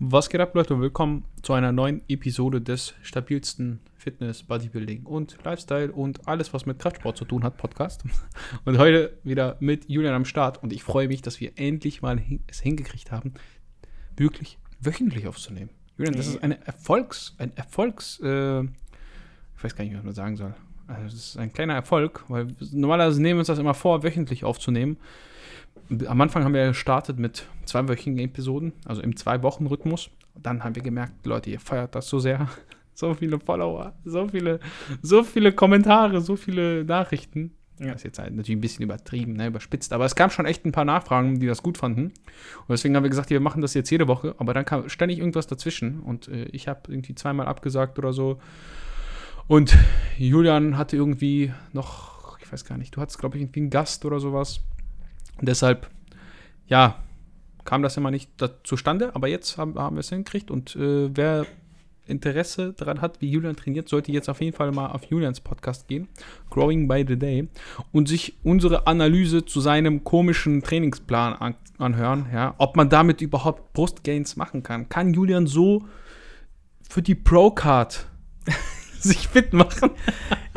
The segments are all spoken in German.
Was geht ab, Leute? Willkommen zu einer neuen Episode des stabilsten Fitness, Bodybuilding und Lifestyle und alles, was mit Kraftsport zu tun hat, Podcast. Und heute wieder mit Julian am Start. Und ich freue mich, dass wir endlich mal es hingekriegt haben, wirklich wöchentlich aufzunehmen. Julian, das ist eine Erfolgs-, ein Erfolgs-, äh, ich weiß gar nicht, was man sagen soll. Also, das ist ein kleiner Erfolg, weil normalerweise nehmen wir uns das immer vor, wöchentlich aufzunehmen am Anfang haben wir gestartet mit zweiwöchigen Episoden, also im Zwei-Wochen-Rhythmus. Dann haben wir gemerkt, Leute, ihr feiert das so sehr. So viele Follower, so viele, so viele Kommentare, so viele Nachrichten. Ja. Das ist jetzt halt natürlich ein bisschen übertrieben, ne, überspitzt. Aber es kam schon echt ein paar Nachfragen, die das gut fanden. Und deswegen haben wir gesagt, wir machen das jetzt jede Woche. Aber dann kam ständig irgendwas dazwischen. Und äh, ich habe irgendwie zweimal abgesagt oder so. Und Julian hatte irgendwie noch, ich weiß gar nicht, du hattest, glaube ich, irgendwie einen Gast oder sowas. Und deshalb, ja, kam das immer nicht zustande, aber jetzt haben, haben wir es hingekriegt und äh, wer Interesse daran hat, wie Julian trainiert, sollte jetzt auf jeden Fall mal auf Julians Podcast gehen, Growing by the Day, und sich unsere Analyse zu seinem komischen Trainingsplan an, anhören, ja, ob man damit überhaupt Brustgains machen kann. Kann Julian so für die Pro-Card sich fit machen?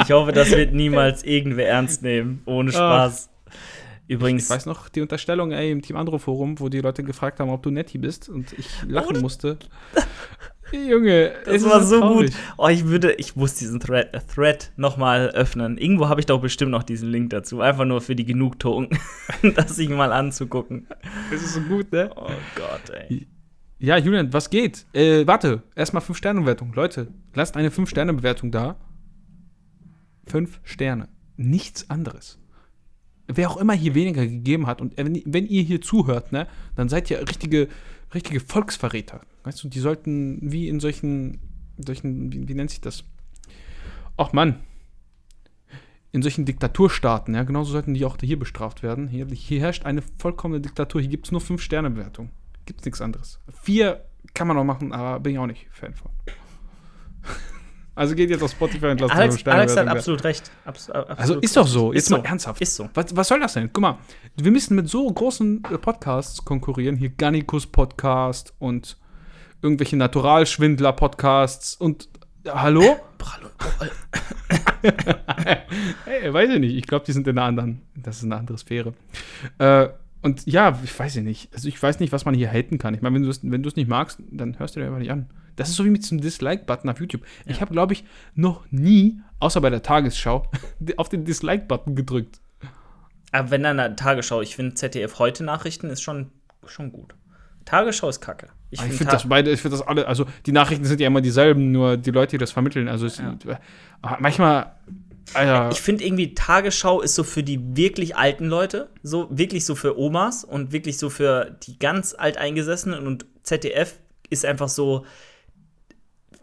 Ich hoffe, das wird niemals irgendwer ernst nehmen, ohne Spaß. Übrigens. Ich weiß noch die Unterstellung ey, im Team Andro Forum, wo die Leute gefragt haben, ob du Netty bist und ich lachen oh, musste. Junge, das war so traurig. gut. Oh, ich würde, ich muss diesen Thread, äh, Thread nochmal öffnen. Irgendwo habe ich doch bestimmt noch diesen Link dazu. Einfach nur für die Genugtuung, das sich mal anzugucken. Das ist so gut, ne? Oh Gott, ey. Ja, Julian, was geht? Äh, warte, erstmal 5-Sterne-Bewertung. Leute, lasst eine 5-Sterne-Bewertung da. 5 Sterne. Nichts anderes wer auch immer hier weniger gegeben hat und wenn, ihr hier zuhört, ne, dann seid ihr richtige, richtige Volksverräter. Weißt du, die sollten wie in solchen, solchen wie, wie nennt sich das? Ach Mann, in solchen Diktaturstaaten, ja, genauso sollten die auch hier bestraft werden. Hier, hier herrscht eine vollkommene Diktatur. Hier gibt es nur 5-Sterne-Bewertung. Gibt es nichts anderes. Vier kann man noch machen, aber bin ich auch nicht Fan von. Also geht jetzt auf Spotify und lasst Alex, Alex hat absolut recht. Abs absolut also ist doch so. Jetzt ist mal so. ernsthaft. Ist so. Was, was, soll das denn? Guck mal, wir müssen mit so großen äh, Podcasts konkurrieren. Hier Gannikus Podcast und irgendwelche Naturalschwindler Podcasts und äh, hallo? hey, weiß ich nicht. Ich glaube, die sind in einer anderen. Das ist eine andere Sphäre. Äh, und ja, ich weiß nicht. Also ich weiß nicht, was man hier haten kann. Ich meine, wenn du es wenn nicht magst, dann hörst du dir einfach nicht an. Das ist so wie mit diesem Dislike-Button auf YouTube. Ja. Ich habe, glaube ich, noch nie, außer bei der Tagesschau, auf den Dislike-Button gedrückt. Aber wenn dann eine Tagesschau, ich finde ZDF heute Nachrichten ist schon, schon gut. Tagesschau ist kacke. Ich finde find das beide, ich finde das alle, also die Nachrichten sind ja immer dieselben, nur die Leute, die das vermitteln. Also es, ja. manchmal. Alter. Ich finde irgendwie, Tagesschau ist so für die wirklich alten Leute, so wirklich so für Omas und wirklich so für die ganz alteingesessenen und ZDF ist einfach so,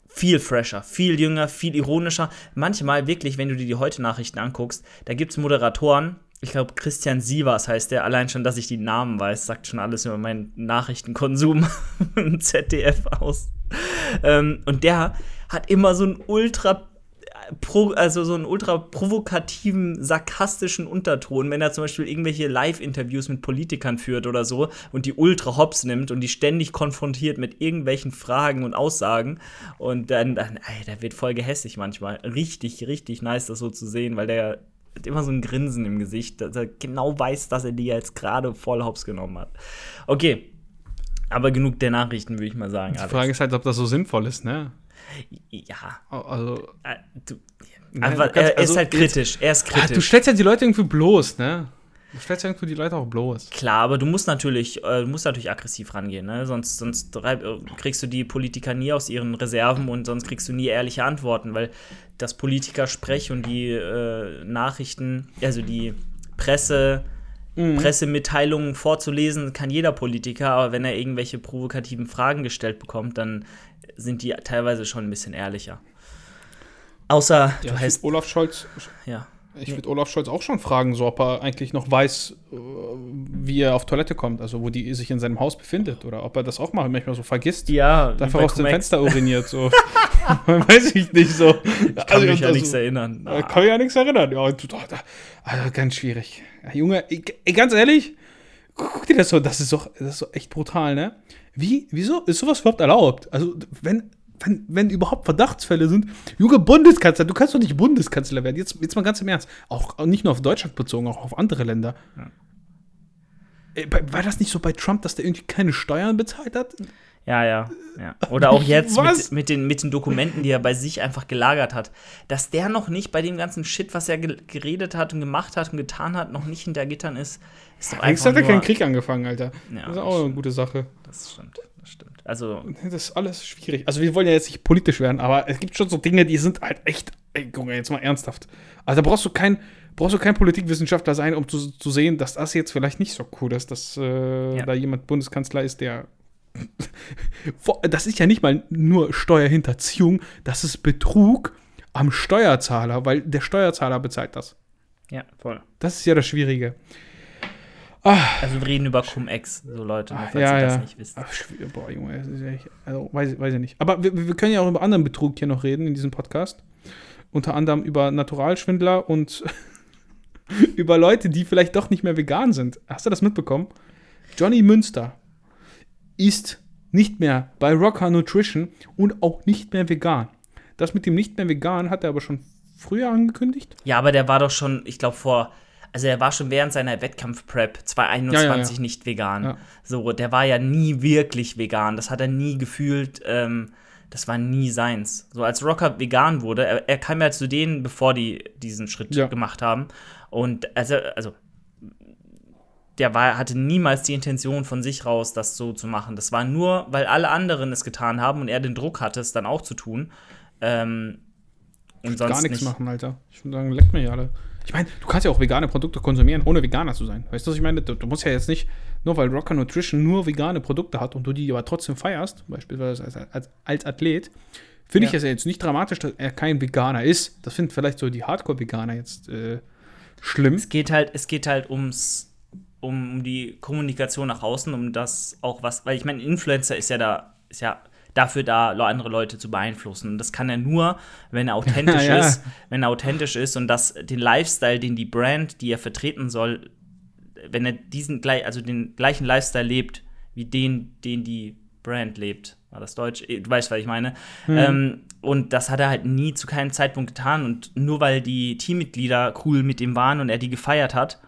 viel fresher, viel jünger, viel ironischer. Manchmal wirklich, wenn du dir die heute Nachrichten anguckst, da gibt es Moderatoren, ich glaube Christian Sievers heißt der, allein schon, dass ich die Namen weiß, sagt schon alles über meinen Nachrichtenkonsum im ZDF aus. Ähm, und der hat immer so ein ultra pro, also so einen ultra provokativen, sarkastischen Unterton, wenn er zum Beispiel irgendwelche Live-Interviews mit Politikern führt oder so und die ultra hops nimmt und die ständig konfrontiert mit irgendwelchen Fragen und Aussagen. Und dann, dann ey, der wird voll gehässig manchmal. Richtig, richtig nice, das so zu sehen, weil der hat immer so ein Grinsen im Gesicht, dass er genau weiß, dass er die jetzt gerade voll hops genommen hat. Okay. Aber genug der Nachrichten, würde ich mal sagen. Die Frage ist halt, ob das so sinnvoll ist, ne? Ja. Also. Du, aber er ist also halt kritisch. Jetzt, er ist kritisch. Du stellst ja die Leute irgendwie bloß, ne? Du stellst ja irgendwie die Leute auch bloß. Klar, aber du musst natürlich, äh, du musst natürlich aggressiv rangehen, ne? Sonst, sonst kriegst du die Politiker nie aus ihren Reserven und sonst kriegst du nie ehrliche Antworten, weil das Politikersprech und die äh, Nachrichten, also die Presse, mhm. Pressemitteilungen vorzulesen, kann jeder Politiker, aber wenn er irgendwelche provokativen Fragen gestellt bekommt, dann sind die teilweise schon ein bisschen ehrlicher. Außer, ja, du heißt. Olaf Scholz. Ja. Ich würde Olaf Scholz auch schon fragen, so ob er eigentlich noch weiß, äh, wie er auf Toilette kommt, also wo die sich in seinem Haus befindet oder ob er das auch mal manchmal so vergisst. Ja. Einfach aus dem Fenster uriniert, so. weiß ich nicht so. Ich kann also, mich ja also, nichts erinnern. Ah. Kann mich ja nichts erinnern. Ja, also, ganz schwierig. Ja, Junge, ganz ehrlich, guck dir das so, das ist doch, das ist doch echt brutal, ne? Wie, wieso ist sowas überhaupt erlaubt? Also, wenn, wenn, wenn überhaupt Verdachtsfälle sind, Junge Bundeskanzler, du kannst doch nicht Bundeskanzler werden. Jetzt, jetzt mal ganz im Ernst. Auch nicht nur auf Deutschland bezogen, auch auf andere Länder. Ja. Äh, War das nicht so bei Trump, dass der irgendwie keine Steuern bezahlt hat? Ja, ja, ja. Oder auch jetzt mit, mit, den, mit den Dokumenten, die er bei sich einfach gelagert hat. Dass der noch nicht bei dem ganzen Shit, was er ge geredet hat und gemacht hat und getan hat, noch nicht hinter Gittern ist, ist doch Eigentlich einfach hat er keinen Krieg angefangen, Alter. Ja, das ist auch eine gute Sache. Das stimmt, das stimmt. Also, Das ist alles schwierig. Also wir wollen ja jetzt nicht politisch werden, aber es gibt schon so Dinge, die sind halt echt, ey, Junge, jetzt mal ernsthaft. Also da brauchst du kein, brauchst du kein Politikwissenschaftler sein, um zu, zu sehen, dass das jetzt vielleicht nicht so cool ist, dass äh, Ja. da jemand Bundeskanzler ist, der das ist ja nicht mal nur Steuerhinterziehung, das ist Betrug am Steuerzahler, weil der Steuerzahler bezahlt das. ja, voll. Das ist ja das Schwierige. Also wir reden über Cum-Ex, so Leute, nur falls ja, ihr das ja. nicht wisst. Ach, boah, Junge, also, weiß, weiß ich nicht. Aber wir, wir können ja auch über anderen Betrug hier noch reden in diesem Podcast. Unter anderem über Naturalschwindler und über Leute, die vielleicht doch nicht mehr vegan sind. Hast du das mitbekommen? Johnny Münster ist nicht mehr bei Rocker Nutrition und auch nicht mehr vegan. Das mit dem nicht mehr vegan hat er aber schon früher angekündigt. Ja, aber der war doch schon, ich glaube, vor. Also er war schon während seiner Wettkampf-Prep 2021 Ja, ja, ja. nicht vegan. So, der war ja nie wirklich vegan. Das hat er nie gefühlt. Ähm, das war nie seins. So als Rocker vegan wurde, er, er kam ja zu denen, bevor die diesen Schritt gemacht haben. Und also, also der war, hatte niemals die Intention von sich raus, das so zu machen. Das war nur, weil alle anderen es getan haben und er den Druck hatte, es dann auch zu tun. Ähm, und sonst Gar nichts nicht. machen, Alter. Ich würde sagen, leckt mir ja alle. Ich meine, du kannst ja auch vegane Produkte konsumieren, ohne Veganer zu sein. Weißt du, was ich meine? Du, du musst ja jetzt nicht, nur weil Rocker Nutrition nur vegane Produkte hat und du die aber trotzdem feierst, beispielsweise als, als, als Athlet, finde ich Ja. es ja jetzt nicht dramatisch, dass er kein Veganer ist. Das finden vielleicht so die Hardcore-Veganer jetzt äh, schlimm. Es geht halt, es geht halt ums, um, die Kommunikation nach außen, um das auch was, weil ich meine, Influencer ist ja da, ist ja dafür da, andere Leute zu beeinflussen. Und das kann er nur, wenn er authentisch Ja. ist, wenn er authentisch ist und das den Lifestyle, den die Brand, die er vertreten soll, wenn er diesen gleich, also den gleichen Lifestyle lebt, wie den, den die Brand lebt. War das Deutsch? Eh, Du weißt, was ich meine. Ähm, und das hat er halt nie zu keinem Zeitpunkt getan. Und nur weil die Teammitglieder cool mit ihm waren und er die gefeiert hat,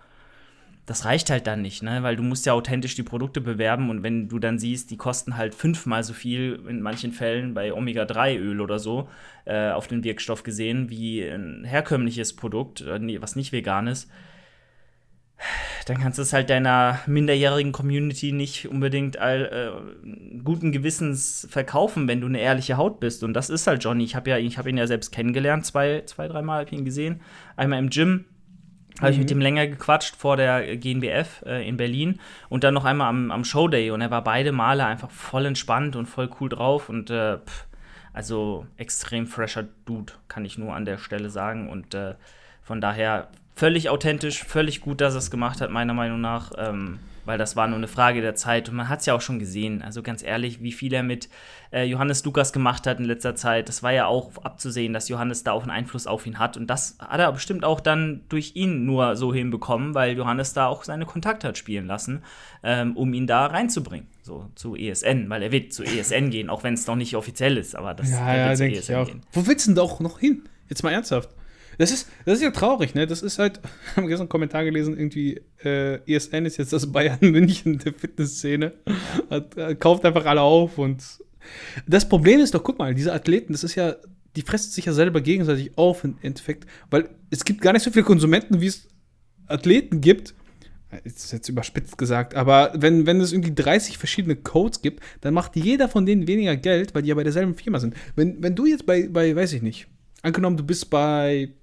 das reicht halt dann nicht, ne? Weil du musst ja authentisch die Produkte bewerben und wenn du dann siehst, die kosten halt fünfmal so viel in manchen Fällen bei Omega-3-Öl oder so äh, auf den Wirkstoff gesehen wie ein herkömmliches Produkt, äh, was nicht vegan ist, dann kannst du es halt deiner minderjährigen Community nicht unbedingt all, äh, guten Gewissens verkaufen, wenn du eine ehrliche Haut bist. Und das ist halt Johnny. Ich habe ja, habe ihn ja selbst kennengelernt, zwei, zwei, dreimal habe ich ihn gesehen. Einmal im Gym, habe ich mit ihm länger gequatscht vor der GNBF äh, in Berlin und dann noch einmal am, am Showday und er war beide Male einfach voll entspannt und voll cool drauf und äh, pff, also extrem fresher Dude, kann ich nur an der Stelle sagen und äh, von daher völlig authentisch, völlig gut, dass er es gemacht hat, meiner Meinung nach, ähm, weil das war nur eine Frage der Zeit und man hat es ja auch schon gesehen, also ganz ehrlich, wie viel er mit äh, Johannes Lukas gemacht hat in letzter Zeit, das war ja auch abzusehen, dass Johannes da auch einen Einfluss auf ihn hat und das hat er bestimmt auch dann durch ihn nur so hinbekommen, weil Johannes da auch seine Kontakte hat spielen lassen, ähm, um ihn da reinzubringen, so zu ESN, weil er wird zu ESN gehen, auch wenn es noch nicht offiziell ist, aber das Ja, ja, zu denke ich ESN auch. gehen. Wo willst du denn da auch noch hin? Jetzt mal ernsthaft. Das ist, das ist ja traurig, ne? Das ist halt, ich habe gestern einen Kommentar gelesen, irgendwie, äh, ESN ist jetzt das Bayern München der Fitnessszene. Äh, kauft einfach alle auf und das Problem ist doch, guck mal, diese Athleten, das ist ja, die fressen sich ja selber gegenseitig auf im Endeffekt, weil es gibt gar nicht so viele Konsumenten, wie es Athleten gibt. Ist jetzt überspitzt gesagt, aber wenn, wenn es irgendwie 30 verschiedene Codes gibt, dann macht jeder von denen weniger Geld, weil die ja bei derselben Firma sind. Wenn, wenn du jetzt bei, bei, weiß ich nicht, angenommen, du bist bei,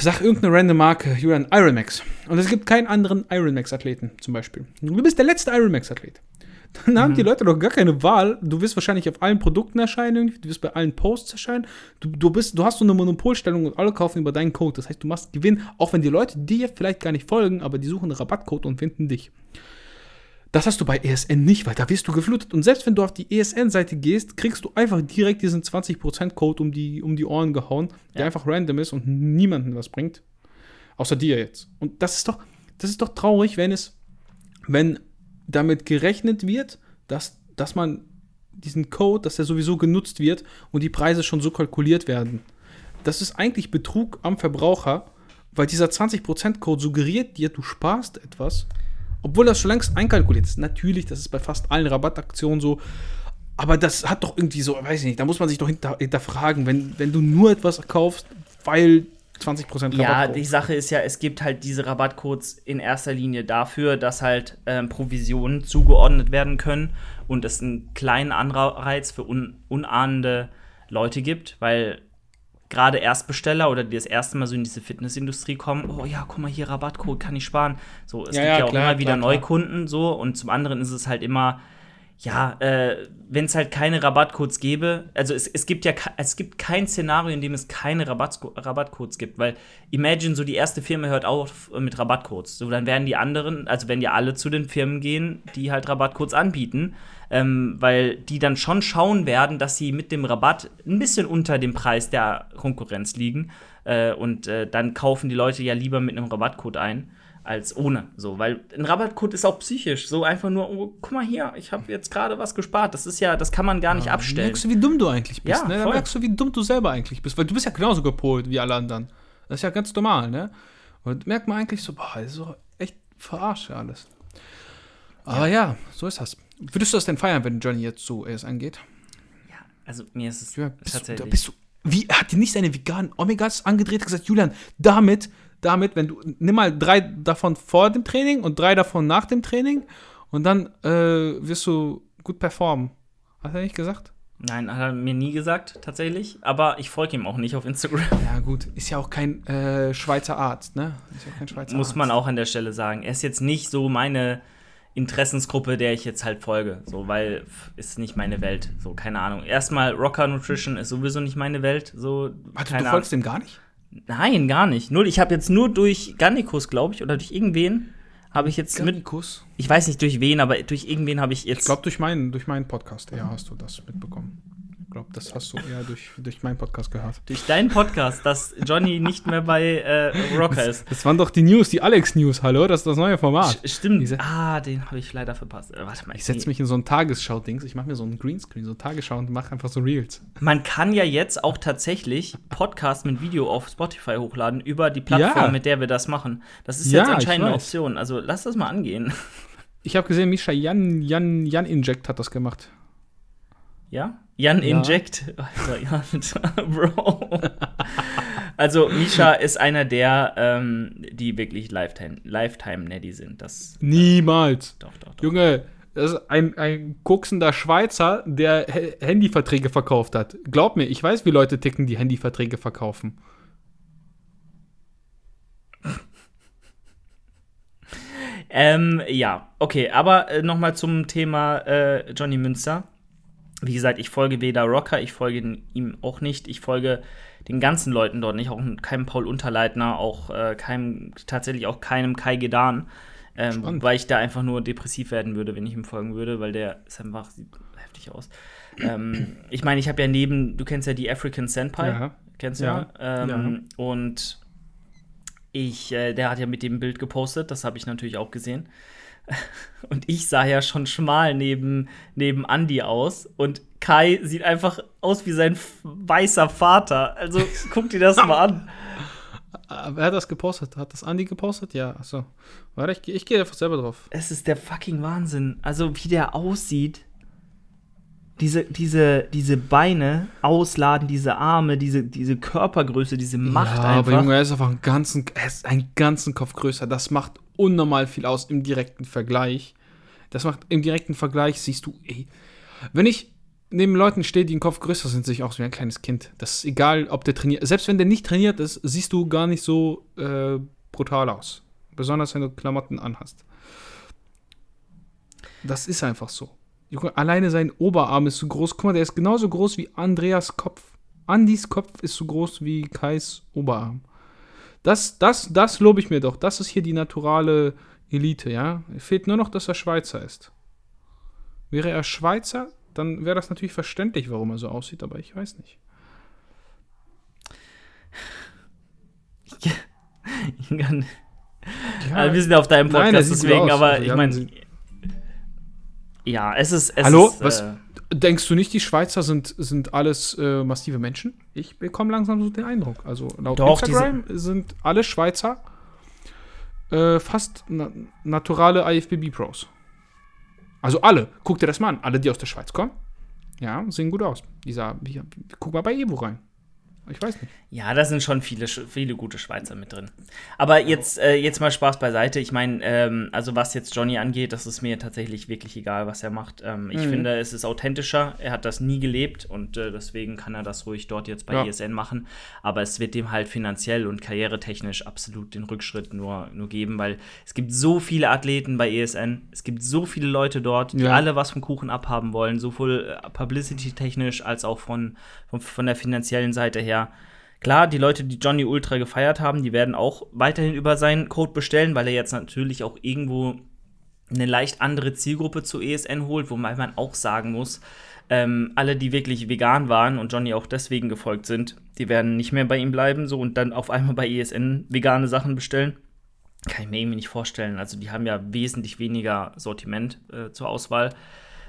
sag irgendeine random Marke, Julian, Ironmax. Und es gibt keinen anderen Ironmax-Athleten zum Beispiel. Du bist der letzte Ironmax-Athlet. Dann haben die Leute doch gar keine Wahl. Du wirst wahrscheinlich auf allen Produkten erscheinen, du wirst bei allen Posts erscheinen. Du, du, bist, du hast so eine Monopolstellung und alle kaufen über deinen Code. Das heißt, du machst Gewinn, auch wenn die Leute dir vielleicht gar nicht folgen, aber die suchen einen Rabattcode und finden dich. Das hast du bei ESN nicht, weil da wirst du geflutet. Und selbst wenn du auf die ESN-Seite gehst, kriegst du einfach direkt diesen 20%-Code um die, um die Ohren gehauen, der Ja. einfach random ist und niemandem was bringt. Außer dir jetzt. Und das ist doch, das ist doch traurig, wenn es, wenn damit gerechnet wird, dass, dass man diesen Code, dass der sowieso genutzt wird und die Preise schon so kalkuliert werden. Das ist eigentlich Betrug am Verbraucher, weil dieser 20%-Code suggeriert dir, du sparst etwas, obwohl das schon längst einkalkuliert ist. Natürlich, das ist bei fast allen Rabattaktionen so. Aber das hat doch irgendwie so, weiß ich nicht, da muss man sich doch hinter, hinterfragen, wenn, wenn du nur etwas kaufst, weil 20% Rabatt. Ja, die Sache ist ja, es gibt halt diese Rabattcodes in erster Linie dafür, dass halt ähm, Provisionen zugeordnet werden können und es einen kleinen Anreiz für un unahnende Leute gibt, weil gerade Erstbesteller oder die das erste Mal so in diese Fitnessindustrie kommen, oh ja, guck mal hier, Rabattcode, kann ich sparen. So, es Ja, gibt ja, ja auch klar, immer wieder klar, klar. Neukunden so und zum anderen ist es halt immer, ja, äh, wenn es halt keine Rabattcodes gäbe, also es, es gibt ja es gibt kein Szenario, in dem es keine Rabattco Rabattcodes gibt, weil imagine so die erste Firma hört auf mit Rabattcodes, so dann werden die anderen, also wenn die alle zu den Firmen gehen, die halt Rabattcodes anbieten, ähm, weil die dann schon schauen werden, dass sie mit dem Rabatt ein bisschen unter dem Preis der Konkurrenz liegen äh, und äh, dann kaufen die Leute ja lieber mit einem Rabattcode ein als ohne. So, weil ein Rabattcode ist auch psychisch. So einfach nur, oh, guck mal hier, ich habe jetzt gerade was gespart. Das ist ja, das kann man gar nicht abstellen. Merkst du, wie dumm du eigentlich bist, Ja, ne? Da merkst du, wie dumm du selber eigentlich bist, weil du bist ja genauso gepolt wie alle anderen. Das ist ja ganz normal, ne? Und merkt man eigentlich so, boah, das ist so echt verarsche alles. Aber ja. so ist das. Würdest du das denn feiern, wenn Johnny jetzt so es angeht? Ja, also mir ist es Ja, bist, du, da tatsächlich. bist du, wie, er hat dir nicht seine veganen Omegas angedreht, hat gesagt, Julian, damit, damit, wenn du, nimm mal drei davon vor dem Training und drei davon nach dem Training und dann äh, wirst du gut performen. Hat er nicht gesagt? Nein, hat er mir nie gesagt, tatsächlich. Aber ich folge ihm auch nicht auf Instagram. Ja, gut, ist ja auch kein äh, Schweizer Arzt, ne? Ist ja kein Schweizer Muss Arzt. man auch an der Stelle sagen. Er ist jetzt nicht so meine Interessensgruppe, der ich jetzt halt folge. So, weil ist nicht meine Welt. So, keine Ahnung. Erstmal, Rocker Nutrition ist sowieso nicht meine Welt. So, Warte, du folgst dem gar nicht? Nein, gar nicht. Null. Ich habe jetzt nur durch Gannikus, glaube ich, oder durch irgendwen habe ich jetzt mit. Garnikus? Ich weiß nicht durch wen, aber durch irgendwen habe ich jetzt. Ich glaube, durch meinen, durch meinen Podcast eher hast du das mitbekommen. Ich glaube, das hast du eher durch, durch meinen Podcast gehört. durch deinen Podcast, dass Johnny nicht mehr bei äh, Rocker ist. Das waren doch die News, die Alex-News, hallo? Das ist das neue Format. Sch- Stimmt. Diese- ah, den habe ich leider verpasst. Äh, warte mal. Ich setze mich in so ein Tagesschau-Dings, ich mache mir so einen Greenscreen, so Tagesschau und mache einfach so Reels. Man kann ja jetzt auch tatsächlich Podcast mit Video auf Spotify hochladen über die Plattform, Ja. mit der wir das machen. Das ist Ja, jetzt anscheinend eine. Option. Also lass das mal angehen. Ich habe gesehen, Misha Jan, Jan, Jan Inject hat das gemacht. Ja? Jan Ja. Inject. Alter, Jan, Bro. Also, Misha ist einer der, ähm, die wirklich Lifetime, Lifetime sind. Das, Niemals. doch, doch, doch. Junge, das ist ein, ein koksender Schweizer, der H Handyverträge verkauft hat. Glaub mir, ich weiß, wie Leute ticken, die Handyverträge verkaufen. Ähm, ja, okay, aber äh, nochmal zum Thema äh, Johnny Münster. Wie gesagt, ich folge weder Rocker, ich folge ihm auch nicht. Ich folge den ganzen Leuten dort nicht, auch keinem Paul Unterleitner, auch äh, keinem, tatsächlich auch keinem Kai Gedan. Ähm, weil ich da einfach nur depressiv werden würde, wenn ich ihm folgen würde, weil der ist einfach, sieht heftig aus. ähm, ich meine, ich habe ja neben, du kennst ja die African Senpai, Ja. kennst du ja. Ja. Ähm, Und ich, äh, der hat ja mit dem Bild gepostet, das habe ich natürlich auch gesehen. Und ich sah ja schon schmal neben, neben Andy aus. Und Kai sieht einfach aus wie sein weißer Vater. Also guck dir das mal an. Ah, Wer hat das gepostet? Hat das Andi gepostet? Ja, achso. Warte, ich, ich gehe einfach selber drauf. Es ist der fucking Wahnsinn. Also wie der aussieht. Diese, diese, diese Beine ausladen, diese Arme, diese, diese Körpergröße, diese Macht ja, einfach. aber Junge, er ist einfach einen ganzen, er ist einen ganzen Kopf größer. Das macht unnormal viel aus im direkten Vergleich. Das macht im direkten Vergleich, siehst du, ey, wenn ich neben Leuten stehe, die einen Kopf größer sind, sehe ich auch so wie ein kleines Kind. Das ist egal, ob der trainiert. Selbst wenn der nicht trainiert ist, siehst du gar nicht so äh, brutal aus. Besonders wenn du Klamotten anhast. Das ist einfach so. Alleine sein Oberarm ist so groß. Guck mal, der ist genauso groß wie Andreas Kopf. Andys Kopf ist so groß wie Kais Oberarm. Das, das, das lobe ich mir doch. Das ist hier die naturale Elite, ja. Fehlt nur noch, dass er Schweizer ist. Wäre er Schweizer, dann wäre das natürlich verständlich, warum er so aussieht, aber ich weiß nicht. Ich kann- Also, wir sind auf deinem Nein, Podcast, gut deswegen, aber ich ja, meine, Ja, es ist. Es Hallo? Ist, Was? Äh, Denkst du nicht, die Schweizer sind, sind alles äh, massive Menschen? Ich bekomme langsam so den Eindruck. Also laut Doch, Instagram sind alle Schweizer äh, fast na naturale IFBB-Pros. Also alle. Guck dir das mal an. Alle, die aus der Schweiz kommen, ja, sehen gut aus. Dieser, hier, guck mal bei Evo rein. Ich weiß nicht. Ja, da sind schon viele, viele gute Schweizer mit drin. Aber jetzt, äh, jetzt mal Spaß beiseite. Ich meine, ähm, also was jetzt Johnny angeht, das ist mir tatsächlich wirklich egal, was er macht. Ähm, ich Mhm. finde, es ist authentischer. Er hat das nie gelebt und äh, deswegen kann er das ruhig dort jetzt bei Ja. ESN machen. Aber es wird dem halt finanziell und karrieretechnisch absolut den Rückschritt nur, nur geben, weil es gibt so viele Athleten bei ESN. Es gibt so viele Leute dort, die Ja. alle was vom Kuchen abhaben wollen, sowohl äh, publicity-technisch als auch von, von, von der finanziellen Seite her. Klar, die Leute, die Johnny Ultra gefeiert haben, die werden auch weiterhin über seinen Code bestellen, weil er jetzt natürlich auch irgendwo eine leicht andere Zielgruppe zu ESN holt, wobei man auch sagen muss, ähm, alle, die wirklich vegan waren und Johnny auch deswegen gefolgt sind, die werden nicht mehr bei ihm bleiben so und dann auf einmal bei ESN vegane Sachen bestellen. Kann ich mir irgendwie nicht vorstellen. Also die haben ja wesentlich weniger Sortiment äh, zur Auswahl.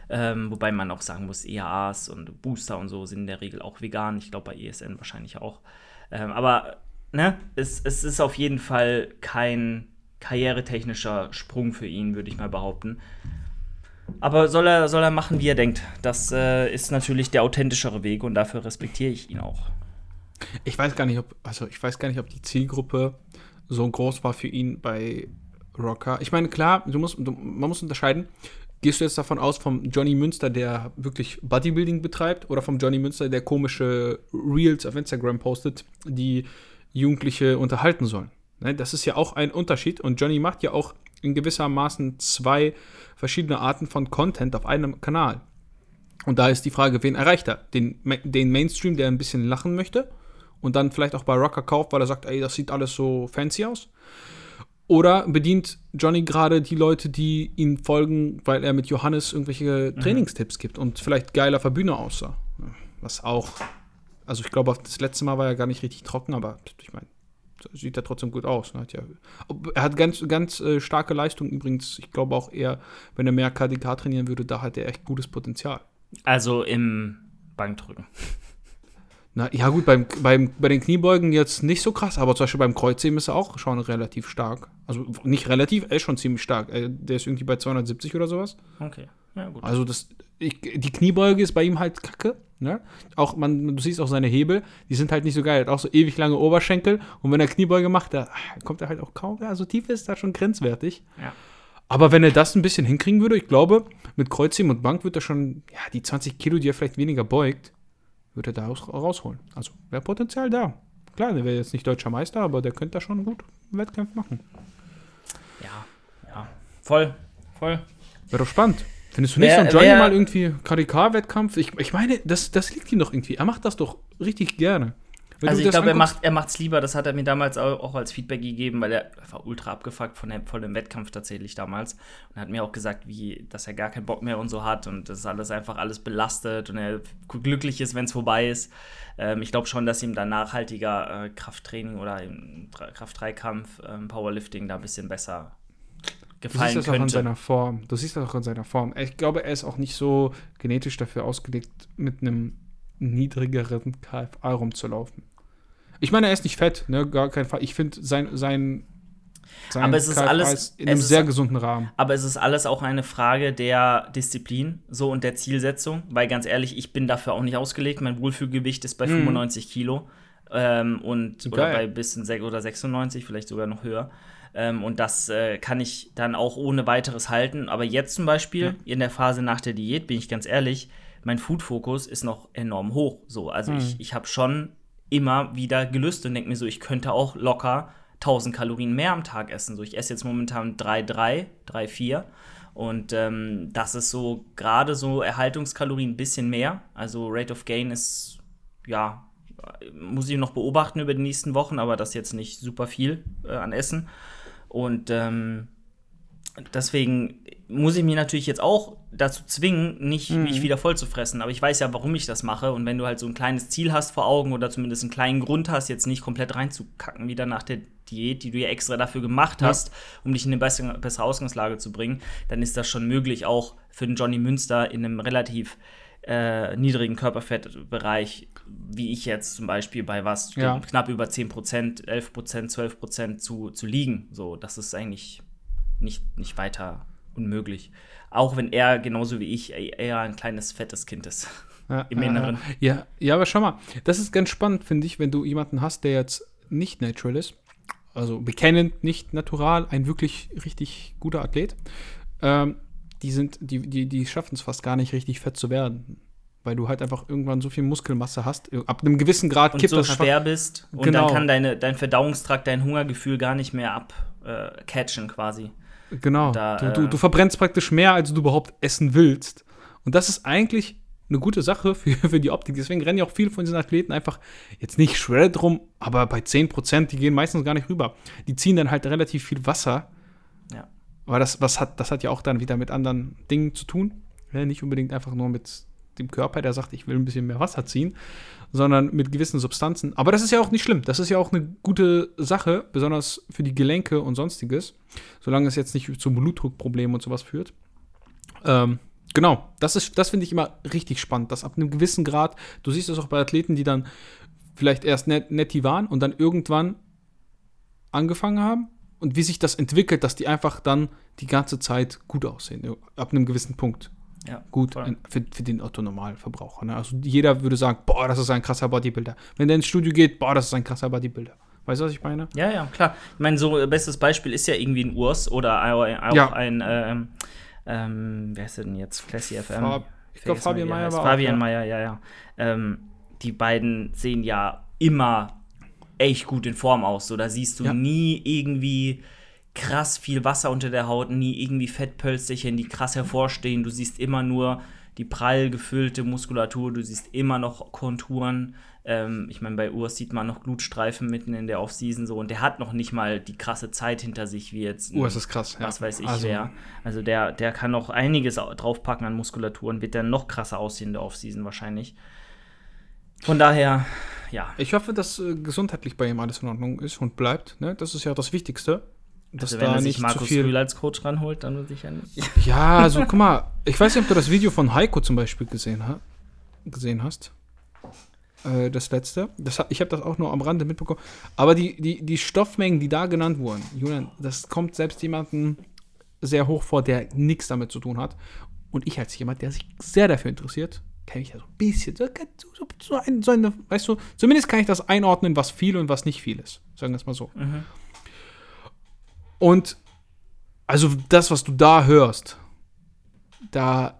Ähm, wobei man auch sagen muss, EAAs und Booster und so sind in der Regel auch vegan. Ich glaube bei ESN wahrscheinlich auch. Ähm, aber ne, es, es ist auf jeden Fall kein karrieretechnischer Sprung für ihn, würde ich mal behaupten. Aber soll er, soll er machen, wie er denkt. Das äh, ist natürlich der authentischere Weg und dafür respektiere ich ihn auch. Ich weiß gar nicht, ob, also ich weiß gar nicht, ob die Zielgruppe so groß war für ihn bei Rocker. Ich meine, klar, du musst, du, man muss unterscheiden. Gehst du jetzt davon aus, vom Johnny Münster, der wirklich Bodybuilding betreibt, oder vom Johnny Münster, der komische Reels auf Instagram postet, die Jugendliche unterhalten sollen? Ne, das ist ja auch ein Unterschied. Und Johnny macht ja auch in gewissermaßen zwei verschiedene Arten von Content auf einem Kanal. Und da ist die Frage, wen erreicht er? Den, den Mainstream, der ein bisschen lachen möchte und dann vielleicht auch bei Rocker kauft, weil er sagt, ey, das sieht alles so fancy aus? Oder bedient Johnny gerade die Leute, die ihm folgen, weil er mit Johannes irgendwelche Trainingstipps gibt und vielleicht geiler auf der Bühne aussah? Was auch, also ich glaube, das letzte Mal war er gar nicht richtig trocken, aber ich meine, sieht er trotzdem gut aus. Ne? Er hat ganz, ganz äh, starke Leistung übrigens. Ich glaube auch eher, wenn er mehr KDK trainieren würde, da hat er echt gutes Potenzial. Also im Bankdrücken. Na, ja, gut, beim, beim, bei den Kniebeugen jetzt nicht so krass, aber zum Beispiel beim Kreuzheben ist er auch schon relativ stark. Also nicht relativ, er ist schon ziemlich stark. Der ist irgendwie bei 270 oder sowas. Okay, ja gut. Also das, ich, die Kniebeuge ist bei ihm halt kacke. Ne? Auch man, du siehst auch seine Hebel, die sind halt nicht so geil. Er hat auch so ewig lange Oberschenkel und wenn er Kniebeuge macht, da kommt er halt auch kaum. Ja, so tief ist da schon grenzwertig. Ja. Aber wenn er das ein bisschen hinkriegen würde, ich glaube, mit Kreuzheben und Bank wird er schon, ja, die 20 Kilo, die er vielleicht weniger beugt, würde er da raus, rausholen. Also wäre Potenzial da. Klar, der wäre jetzt nicht deutscher Meister, aber der könnte da schon gut einen Wettkampf machen. Ja, ja. Voll, voll. Wäre doch spannend. Findest du nicht Wer- so ein Johnny mal irgendwie KDK-Wettkampf? Ich, ich meine, das, das liegt ihm doch irgendwie. Er macht das doch richtig gerne. Also ich glaube, er macht er macht's lieber. Das hat er mir damals auch, als Feedback gegeben, weil er war ultra abgefuckt von, dem- von dem Wettkampf tatsächlich damals und hat mir auch gesagt, wie, dass er gar keinen Bock mehr und so hat und das alles einfach alles belastet und er glücklich ist, wenn es vorbei ist. Ähm, ich glaube schon, dass ihm dann nachhaltiger äh, Krafttraining oder im Dre- Kraft-3-Kampf, ähm, Powerlifting da ein bisschen besser Du siehst gefallen das auch an seiner Form. Du siehst das auch an seiner Form. Ich glaube, er ist auch nicht so genetisch dafür ausgelegt, mit einem niedrigeren KFA rumzulaufen. Ich meine, er ist nicht fett, ne? Gar kein Fall. Ich finde, sein, sein, sein Aber es ist alles- in einem ist- sehr gesunden Rahmen. Aber es ist alles auch eine Frage der Disziplin so und der Zielsetzung, weil ganz ehrlich, ich bin dafür auch nicht ausgelegt. Mein Wohlfühlgewicht ist bei Mhm. 95 Kilo ähm, und oder Geil. bei bis oder 96, vielleicht sogar noch höher. Ähm, und das äh, kann ich dann auch ohne weiteres halten. Aber jetzt zum Beispiel in der Phase nach der Diät, bin ich ganz ehrlich, mein Food-Fokus ist noch enorm hoch. So, also Mhm. ich, ich habe schon immer wieder gelüstet und denke mir so, ich könnte auch locker 1000 Kalorien mehr am Tag essen. So, ich esse jetzt momentan 3,3, 3,4. Und ähm, das ist so gerade so Erhaltungskalorien ein bisschen mehr. Also Rate of Gain ist, ja, muss ich noch beobachten über die nächsten Wochen, aber das jetzt nicht super viel äh, an Essen. Und ähm, deswegen muss ich mich natürlich jetzt auch dazu zwingen, nicht Mhm. mich wieder voll zu fressen. Aber ich weiß ja, warum ich das mache. Und wenn du halt so ein kleines Ziel hast vor Augen oder zumindest einen kleinen Grund hast, jetzt nicht komplett reinzukacken, wieder nach der Diät, die du ja extra dafür gemacht Ja. hast, um dich in eine bessere, bessere Ausgangslage zu bringen, dann ist das schon möglich, auch für den Johnny Münster in einem relativ äh, niedrigen Körperfettbereich, wie ich jetzt zum Beispiel bei was Ja. knapp über 10%, 11%, 12% zu, zu liegen. So, das ist eigentlich nicht, nicht weiter unmöglich. Auch wenn er genauso wie ich eher ein kleines, fettes Kind ist. Ja, Im Inneren. Ja, ja, aber schau mal, das ist ganz spannend, finde ich, wenn du jemanden hast, der jetzt nicht natural ist, also bekennend, nicht natural, ein wirklich richtig guter Athlet, ähm, die sind, die, die, die schaffen es fast gar nicht richtig fett zu werden. Weil du halt einfach irgendwann so viel Muskelmasse hast. Ab einem gewissen Grad Und kippt so das einfach. schwer bist und Genau. dann kann deine, dein Verdauungstrakt dein Hungergefühl gar nicht mehr abcatchen quasi. Genau. Da, du, du, äh, du verbrennst praktisch mehr, als du überhaupt essen willst. Und das ist eigentlich eine gute Sache für, für die Optik. Deswegen rennen ja auch viele von diesen Athleten einfach jetzt nicht shredded rum, aber bei 10%, die gehen meistens gar nicht rüber. Die ziehen dann halt relativ viel Wasser. Ja. Aber das, was hat, das hat ja auch dann wieder mit anderen Dingen zu tun. Ja, nicht unbedingt einfach nur mit dem Körper, der sagt, ich will ein bisschen mehr Wasser ziehen, sondern mit gewissen Substanzen. Aber das ist ja auch nicht schlimm. Das ist ja auch eine gute Sache, besonders für die Gelenke und sonstiges, solange es jetzt nicht zu Blutdruckproblemen und sowas führt. Ähm, genau, das, das finde ich immer richtig spannend, dass ab einem gewissen Grad, du siehst das auch bei Athleten, die dann vielleicht erst net, netti waren und dann irgendwann angefangen haben und wie sich das entwickelt, dass die einfach dann die ganze Zeit gut aussehen, ab einem gewissen Punkt. Ja, Gut, voll. für, für den Otto-Normalverbraucher. Ne? Also jeder würde sagen, boah, das ist ein krasser Bodybuilder. Wenn der ins Studio geht, boah, das ist ein krasser Bodybuilder. Weißt du, was ich meine? Ja, ja, klar. Ich meine, so äh, bestes Beispiel ist ja irgendwie ein Urs oder auch Ja. ein, ähm, ähm, wer ist denn jetzt? Classy FM. Fab- ich glaub, Vergessen wir, Fabian er heißt. war Fabian ja. Mayer, ja, ja. Ähm, die beiden sehen ja immer echt gut in Form aus. So, da siehst du Ja. nie irgendwie krass viel Wasser unter der Haut, nie irgendwie Fettpölsterchen, die krass hervorstehen. Du siehst immer nur die prall gefüllte Muskulatur, du siehst immer noch Konturen. Ähm, ich meine, bei Urs sieht man noch Blutstreifen mitten in der Offseason so und der hat noch nicht mal die krasse Zeit hinter sich, wie jetzt. es ist krass. ja. was weiß ich also, wer. Also der, der kann noch einiges au- draufpacken an Muskulatur und wird dann noch krasser aussehen in der Offseason wahrscheinlich. Von daher, ja. Ich hoffe, dass äh, gesundheitlich bei ihm alles in Ordnung ist und bleibt. Ne? Das ist ja das Wichtigste. Dass Also wenn da er sich nicht zu Markus viel. Rühl als Coach ranholt, dann sicher nicht. Ja, also guck mal, ich weiß nicht, ob du das Video von Heiko zum Beispiel gesehen, ha gesehen hast. Äh, das letzte. Das, ich habe das auch nur am Rande mitbekommen. Aber die, die, die Stoffmengen, die da genannt wurden, Julian, das kommt selbst jemandem sehr hoch vor, der nichts damit zu tun hat. Und ich als jemand, der sich sehr dafür interessiert, kenne ich ja so ein bisschen. So, so, so, ein, so eine, weißt du, zumindest kann ich das einordnen, was viel und was nicht viel ist. Sagen wir es mal so. Mhm. Und also das, was du da hörst, da,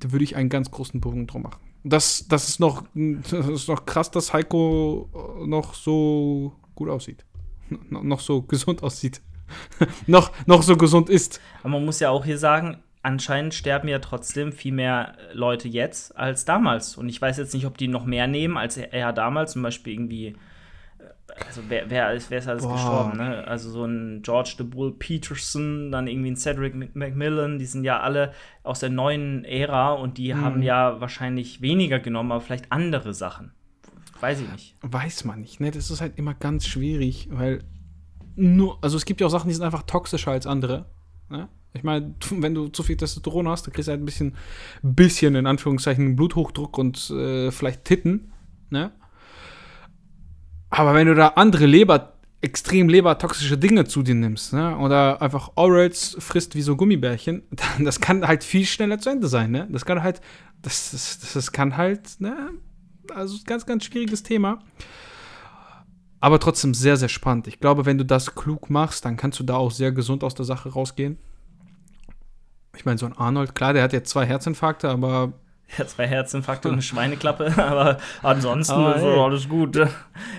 da würde ich einen ganz großen Bogen drum machen. Das, das, ist noch, das ist noch krass, dass Heiko äh, noch so gut aussieht. No- noch so gesund aussieht. noch, noch so gesund ist. Aber man muss ja auch hier sagen, anscheinend sterben ja trotzdem viel mehr Leute jetzt als damals. Und ich weiß jetzt nicht, ob die noch mehr nehmen als er damals. Zum Beispiel irgendwie, also wer, wer, ist, wer ist alles Boah. gestorben, ne? Also so ein George the Bull Peterson, dann irgendwie ein Cedric Mc- McMillan, die sind ja alle aus der neuen Ära und die haben ja wahrscheinlich weniger genommen, aber vielleicht andere Sachen. Weiß ich nicht. Weiß man nicht, ne? Das ist halt immer ganz schwierig, weil nur, also es gibt ja auch Sachen, die sind einfach toxischer als andere. Ne? Ich meine, wenn du zu viel Testosteron hast, dann kriegst du halt ein bisschen, bisschen in Anführungszeichen Bluthochdruck und äh, vielleicht Titten. Ne? Aber wenn du da andere Leber, extrem lebertoxische Dinge zu dir nimmst, ne? oder einfach Orals frisst wie so Gummibärchen, dann, das kann halt viel schneller zu Ende sein. Ne? Das kann halt, das, das, das, kann halt, ne? also ganz, ganz schwieriges Thema. Aber trotzdem sehr, sehr spannend. Ich glaube, wenn du das klug machst, dann kannst du da auch sehr gesund aus der Sache rausgehen. Ich meine, so ein Arnold, klar, der hat jetzt zwei Herzinfarkte, aber Ja, zwei Herzinfarkte und eine Schweineklappe, aber ansonsten ist hey. alles gut.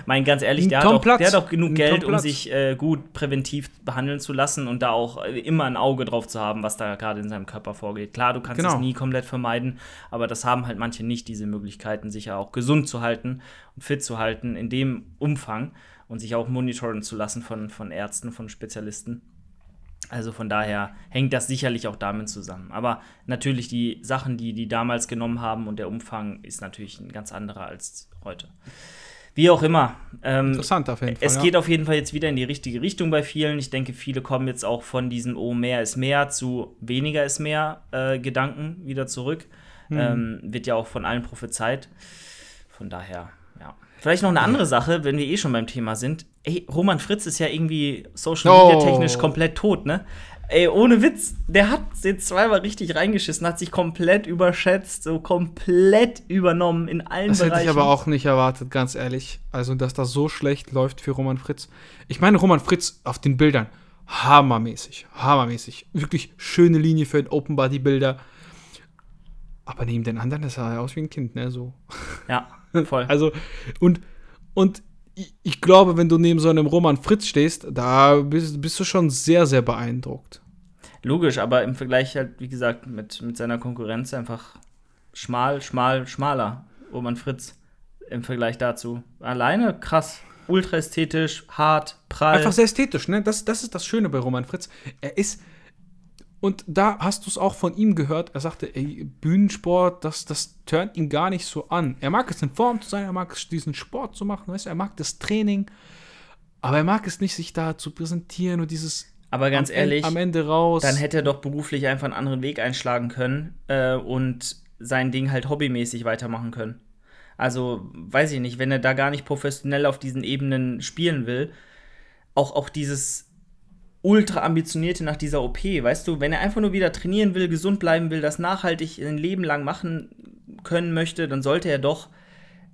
Mein, ganz ehrlich, der hat, auch, der hat auch genug Geld, um sich äh, gut präventiv behandeln zu lassen und da auch äh, immer ein Auge drauf zu haben, was da gerade in seinem Körper vorgeht. Klar, du kannst Genau. es nie komplett vermeiden, aber das haben halt manche nicht, diese Möglichkeiten, sich ja auch gesund zu halten und fit zu halten in dem Umfang und sich auch monitoren zu lassen von, von Ärzten, von Spezialisten. Also von daher hängt das sicherlich auch damit zusammen. Aber natürlich die Sachen, die die damals genommen haben und der Umfang ist natürlich ein ganz anderer als heute. Wie auch immer. Ähm, Interessant auf jeden Fall. es ja. geht auf jeden Fall jetzt wieder in die richtige Richtung bei vielen. Ich denke, viele kommen jetzt auch von diesem Oh, mehr ist mehr zu weniger ist mehr äh, Gedanken wieder zurück. Hm. Ähm, wird ja auch von allen prophezeit. Von daher, ja. Vielleicht noch eine andere Sache, wenn wir eh schon beim Thema sind. Ey, Roman Fritz ist ja irgendwie social Oh. media technisch komplett tot, ne? Ey, ohne Witz, der hat jetzt zweimal richtig reingeschissen, hat sich komplett überschätzt, so komplett übernommen in allen Das hätte Bereichen. ich aber auch nicht erwartet, ganz ehrlich. Also, dass das so schlecht läuft für Roman Fritz. Ich meine, Roman Fritz auf den Bildern, hammermäßig, hammermäßig. Wirklich schöne Linie für einen Open-Body-Bilder. Aber neben den anderen, das sah er aus wie ein Kind, ne? So. Ja, voll. Also, und, und ich, glaube, wenn du neben so einem Roman Fritz stehst, da bist, bist du schon sehr, sehr beeindruckt. Logisch, aber im Vergleich halt, wie gesagt, mit, mit seiner Konkurrenz einfach schmal, schmal, schmaler. Roman Fritz im Vergleich dazu. Alleine krass. Ultra ästhetisch, hart, prall. Einfach sehr ästhetisch, ne? Das, das ist das Schöne bei Roman Fritz. Er ist. Und da hast du es auch von ihm gehört. Er sagte, ey, Bühnensport, das, das turnt ihn gar nicht so an. Er mag es in Form zu sein, er mag es, diesen Sport zu machen, weißt du, er mag das Training. Aber er mag es nicht, sich da zu präsentieren und dieses aber ganz am, ehrlich, am Ende raus. dann hätte er doch beruflich einfach einen anderen Weg einschlagen können äh, und sein Ding halt hobbymäßig weitermachen können. Also, weiß ich nicht, wenn er da gar nicht professionell auf diesen Ebenen spielen will, auch, auch dieses ultra ambitionierte nach dieser OP, weißt du, wenn er einfach nur wieder trainieren will, gesund bleiben will, das nachhaltig ein Leben lang machen können möchte, dann sollte er doch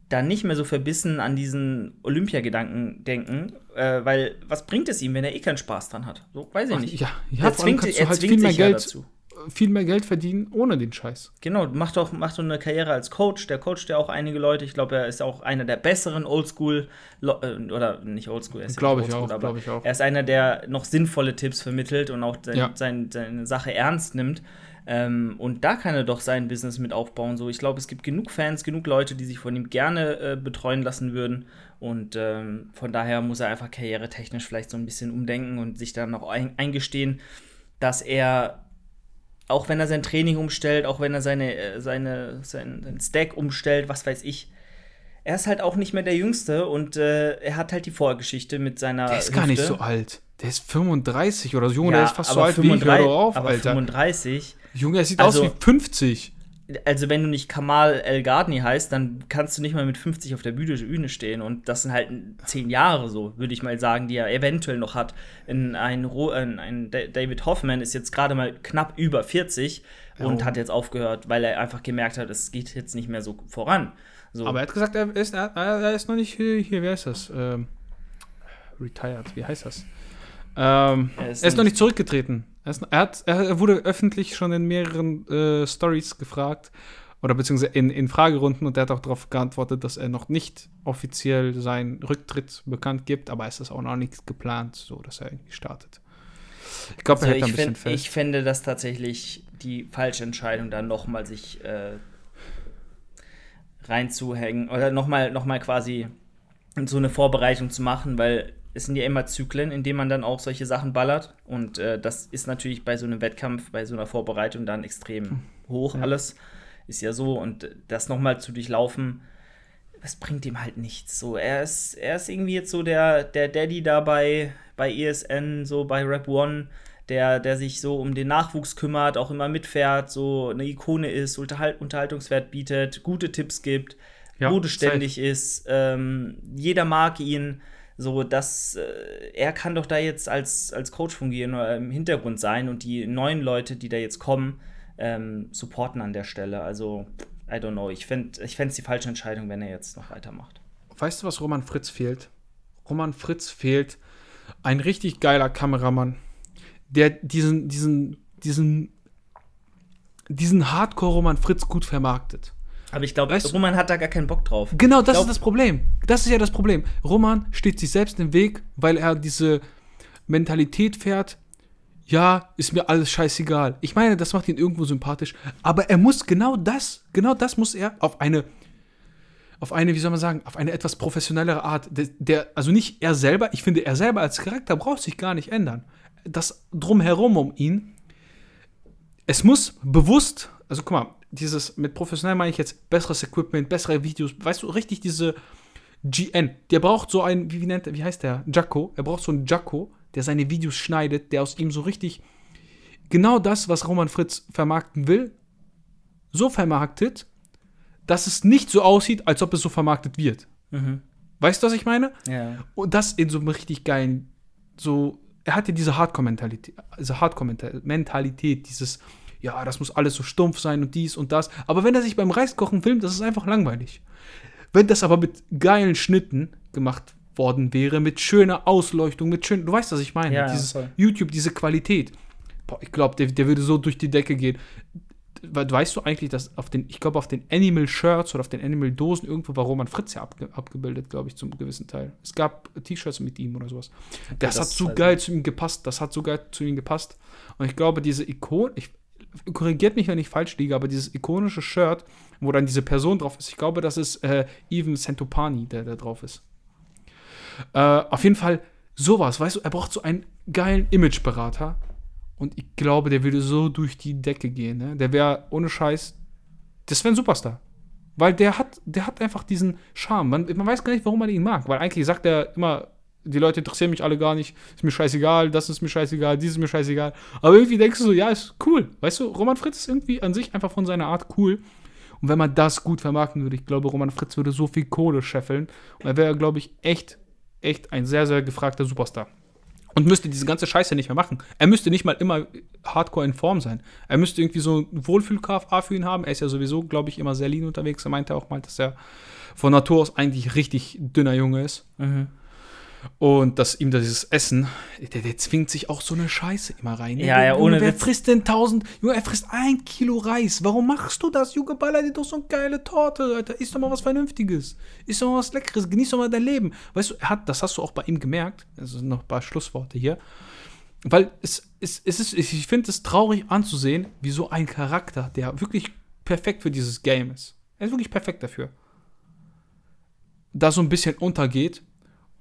dann nicht mehr so verbissen an diesen Olympiagedanken denken, äh, weil was bringt es ihm, wenn er eh keinen Spaß dran hat? So, weiß ich Ach, nicht. ja, ja er zwingt, er halt zwingt viel mehr sich ja Geld, dazu. Viel mehr Geld verdienen ohne den Scheiß. Genau, macht doch, macht doch eine Karriere als Coach. Der coacht ja auch einige Leute. Ich glaube, er ist auch einer der besseren Oldschool, äh, oder nicht Oldschool, er ist ja Glaube nicht ich Oldschool, auch, aber ich auch. Er ist einer, der noch sinnvolle Tipps vermittelt und auch sein, Ja. sein, seine Sache ernst nimmt. Ähm, und da kann er doch sein Business mit aufbauen. So, ich glaube, es gibt genug Fans, genug Leute, die sich von ihm gerne äh, betreuen lassen würden. Und ähm, von daher muss er einfach karrieretechnisch vielleicht so ein bisschen umdenken und sich dann noch ein eingestehen, dass er auch wenn er sein Training umstellt, auch wenn er seine, äh, seine, sein, sein Stack umstellt, was weiß ich, er ist halt auch nicht mehr der Jüngste und äh, er hat halt die Vorgeschichte mit seiner. Der ist gar nicht Hüfte. so alt. Der ist 35 oder so. Junge, Ja, der ist fast so alt wie ich. Hör 35 doch auf, aber Alter. 35. Junge, er sieht Also- aus wie 50. Also, wenn du nicht Kamal El Gardni heißt, dann kannst du nicht mal mit 50 auf der Bühne, Bühne stehen. Und das sind halt zehn Jahre so, würde ich mal sagen, die er eventuell noch hat. In ein, Ro- ein, ein Da- David Hoffman ist jetzt gerade mal knapp über 40 und Oh. hat jetzt aufgehört, weil er einfach gemerkt hat, es geht jetzt nicht mehr so voran. So. Aber er hat gesagt, er ist, er, ist noch nicht hier, hier wie heißt das? Ähm, retired, wie heißt das? Ähm, Er er ist ist, noch nicht zurückgetreten. Er, hat, er wurde öffentlich schon in mehreren äh, Stories gefragt oder beziehungsweise in, in Fragerunden und er hat auch darauf geantwortet, dass er noch nicht offiziell seinen Rücktritt bekannt gibt, aber es ist auch noch nichts geplant, so dass er irgendwie startet. Ich glaube, er Also hält da ein bisschen fest. ich fände das tatsächlich die falsche Entscheidung, dann nochmal sich äh, reinzuhängen oder nochmal noch mal quasi so eine Vorbereitung zu machen, weil es sind ja immer Zyklen, in denen man dann auch solche Sachen ballert. Und äh, das ist natürlich bei so einem Wettkampf, bei so einer Vorbereitung dann extrem hoch Ja. alles. Ist ja so. Und das nochmal zu durchlaufen, das bringt ihm halt nichts. So, er ist, er ist irgendwie jetzt so der, der Daddy da bei, bei ESN, so bei Rap One, der, der sich so um den Nachwuchs kümmert, auch immer mitfährt, so eine Ikone ist, Unterhalt, Unterhaltungswert bietet, gute Tipps gibt, Ja, bodenständig ist, ähm, jeder mag ihn. So, dass äh, er kann doch da jetzt als, als Coach fungieren oder im Hintergrund sein und die neuen Leute, die da jetzt kommen, ähm, supporten an der Stelle. Also, I don't know. Ich fände ich es die falsche Entscheidung, wenn er jetzt noch weitermacht. Weißt du, was Roman Fritz fehlt? Roman Fritz fehlt ein richtig geiler Kameramann, der diesen, diesen, diesen, diesen Hardcore-Roman Fritz gut vermarktet. Aber ich glaube, Weißt du- Roman hat da gar keinen Bock drauf. Genau, das ist das Problem. Das ist ja das Problem. Roman steht sich selbst im Weg, weil er diese Mentalität fährt. Ja, ist mir alles scheißegal. Ich meine, das macht ihn irgendwo sympathisch. Aber er muss genau das, genau das muss er auf eine, auf eine, wie soll man sagen, auf eine etwas professionellere Art. Der, der, also nicht er selber, ich finde, er selber als Charakter braucht sich gar nicht ändern. das drumherum um ihn, es muss bewusst, also guck mal, dieses, mit professionell meine ich jetzt besseres Equipment, bessere Videos, weißt du, richtig diese GN, der braucht so einen, wie, wie nennt er, wie heißt der? Jacko, er braucht so einen Jacko, der seine Videos schneidet, der aus ihm so richtig genau das, was Roman Fritz vermarkten will, so vermarktet, dass es nicht so aussieht, als ob es so vermarktet wird. Mhm. Weißt du, was ich meine? Ja. Und das in so einem richtig geilen, so, er hatte diese Hardcore-Mentalität, also Hardcore-Mentalität, dieses, ja, das muss alles so stumpf sein und dies und das. Aber wenn er sich beim Reiskochen filmt, das ist einfach langweilig. Wenn das aber mit geilen Schnitten gemacht worden wäre, mit schöner Ausleuchtung, mit schön, du weißt, was ich meine, Ja, dieses voll. YouTube, diese Qualität. Boah, ich glaube, der, der würde so durch die Decke gehen. We- Weißt du eigentlich, dass auf den, ich glaube, auf den Animal Shirts oder auf den Animal Dosen irgendwo war Roman Fritz ja abge, abgebildet, glaube ich, zum gewissen Teil. Es gab T-Shirts mit ihm oder sowas. das, das hat so weiß geil zu ihm gepasst. Das hat so geil zu ihm gepasst. Und ich glaube, diese Ikon, ich, korrigiert mich, wenn ich falsch liege, aber dieses ikonische Shirt, wo dann diese Person drauf ist, ich glaube, das ist äh, Even Santopani, der da drauf ist. Äh, auf jeden Fall sowas, weißt du, er braucht so einen geilen Imageberater. Und ich glaube, der würde so durch die Decke gehen. Ne? Der wäre ohne Scheiß, das wäre ein Superstar. Weil der hat, der hat einfach diesen Charme. Man, man weiß gar nicht, warum man ihn mag. Weil eigentlich sagt er immer, die Leute interessieren mich alle gar nicht, ist mir scheißegal, das ist mir scheißegal, dies ist mir scheißegal. Aber irgendwie denkst du so, ja, ist cool. Weißt du, Roman Fritz ist irgendwie an sich einfach von seiner Art cool. Und wenn man das gut vermarkten würde, ich glaube, Roman Fritz würde so viel Kohle scheffeln. Und er wäre, glaube ich, echt, echt ein sehr, sehr gefragter Superstar. Und müsste diese ganze Scheiße nicht mehr machen. Er müsste nicht mal immer hardcore in Form sein. Er müsste irgendwie so ein Wohlfühl-KFA für ihn haben. Er ist ja sowieso, glaube ich, immer sehr lean unterwegs. Er meinte auch mal, dass er von Natur aus eigentlich richtig dünner Junge ist. Mhm. Und dass ihm dieses Essen, der, der zwingt sich auch so eine Scheiße immer rein. ne? Ja, ja, Junge, ohne Wer Witz. frisst denn 1000? Junge, er frisst ein Kilo Reis. Warum machst du das? Junge, baller dir doch so eine geile Torte, Alter. Iss doch mal was Vernünftiges. Iss doch mal was Leckeres. Genieß doch mal dein Leben. Weißt du, er hat, das hast du auch bei ihm gemerkt. Das sind noch ein paar Schlussworte hier. Weil es, es, es ist, ich finde es traurig anzusehen, wie so ein Charakter, der wirklich perfekt für dieses Game ist. Er ist wirklich perfekt dafür. Da so ein bisschen untergeht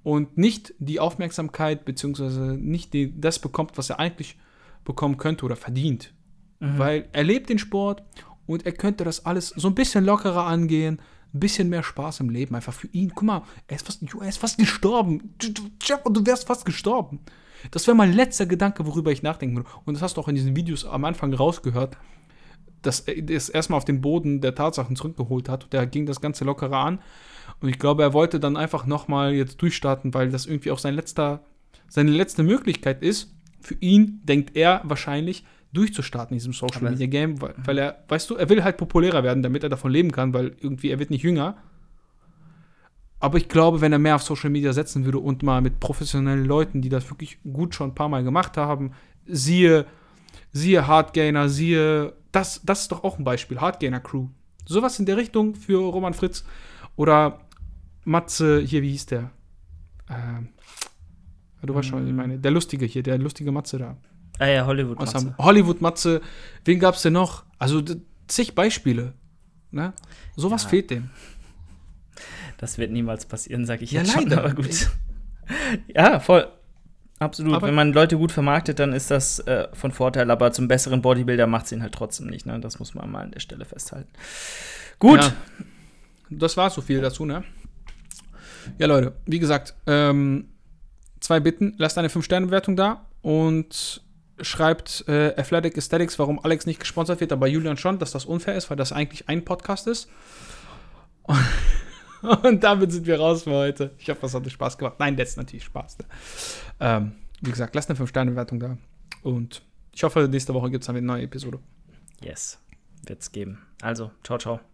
und nicht die Aufmerksamkeit beziehungsweise nicht die, das bekommt, was er eigentlich bekommen könnte oder verdient. Weil er lebt den Sport und er könnte das alles so ein bisschen lockerer angehen, ein bisschen mehr Spaß im Leben einfach für ihn. Guck mal, er ist fast, er ist fast gestorben. Du, du wärst fast gestorben. Das wäre mein letzter Gedanke, worüber ich nachdenken würde. Und das hast du auch in diesen Videos am Anfang rausgehört, dass er das erstmal auf den Boden der Tatsachen zurückgeholt hat. Da ging das Ganze lockerer an. Und ich glaube, er wollte dann einfach nochmal jetzt durchstarten, weil das irgendwie auch sein letzter, seine letzte Möglichkeit ist. Für ihn denkt er wahrscheinlich, durchzustarten in diesem Social Media Game, weil, weil er, weißt du, er will halt populärer werden, damit er davon leben kann, weil irgendwie er wird nicht jünger. Aber ich glaube, wenn er mehr auf Social Media setzen würde und mal mit professionellen Leuten, die das wirklich gut schon ein paar Mal gemacht haben, siehe, siehe Hardgainer, siehe, das, das ist doch auch ein Beispiel, Hardgainer Crew. Sowas in der Richtung für Roman Fritz oder Matze, hier, wie hieß der? Ähm, du weißt schon, was ich meine, der Lustige hier, der lustige Matze da. Ah ja, Hollywood. Aus Matze. Hamburg. Hollywood Matze, wen gab's denn noch? Also zig Beispiele. Ne? Sowas Ja. fehlt dem. Das wird niemals passieren, sag ich Ja, jetzt schon, leider. aber gut. ja, voll. Absolut. Aber- Wenn man Leute gut vermarktet, dann ist das äh, von Vorteil, aber zum besseren Bodybuilder macht es ihn halt trotzdem nicht. Ne? Das muss man mal an der Stelle festhalten. Gut. Ja. Das war so viel dazu, ne? Ja, Leute, wie gesagt, ähm, zwei Bitten. Lasst eine 5-Sterne-Bewertung da und schreibt äh, Athletic Aesthetics, warum Alex nicht gesponsert wird, aber Julian schon, dass das unfair ist, weil das eigentlich ein Podcast ist. Und damit sind wir raus für heute. Ich hoffe, das hat euch Spaß gemacht. Nein, das ist natürlich Spaß. Ne? Ähm, wie gesagt, lasst eine 5-Sterne-Bewertung da. Und ich hoffe, nächste Woche gibt es dann wieder eine neue Episode. Yes. Wird's geben. Also, ciao, ciao.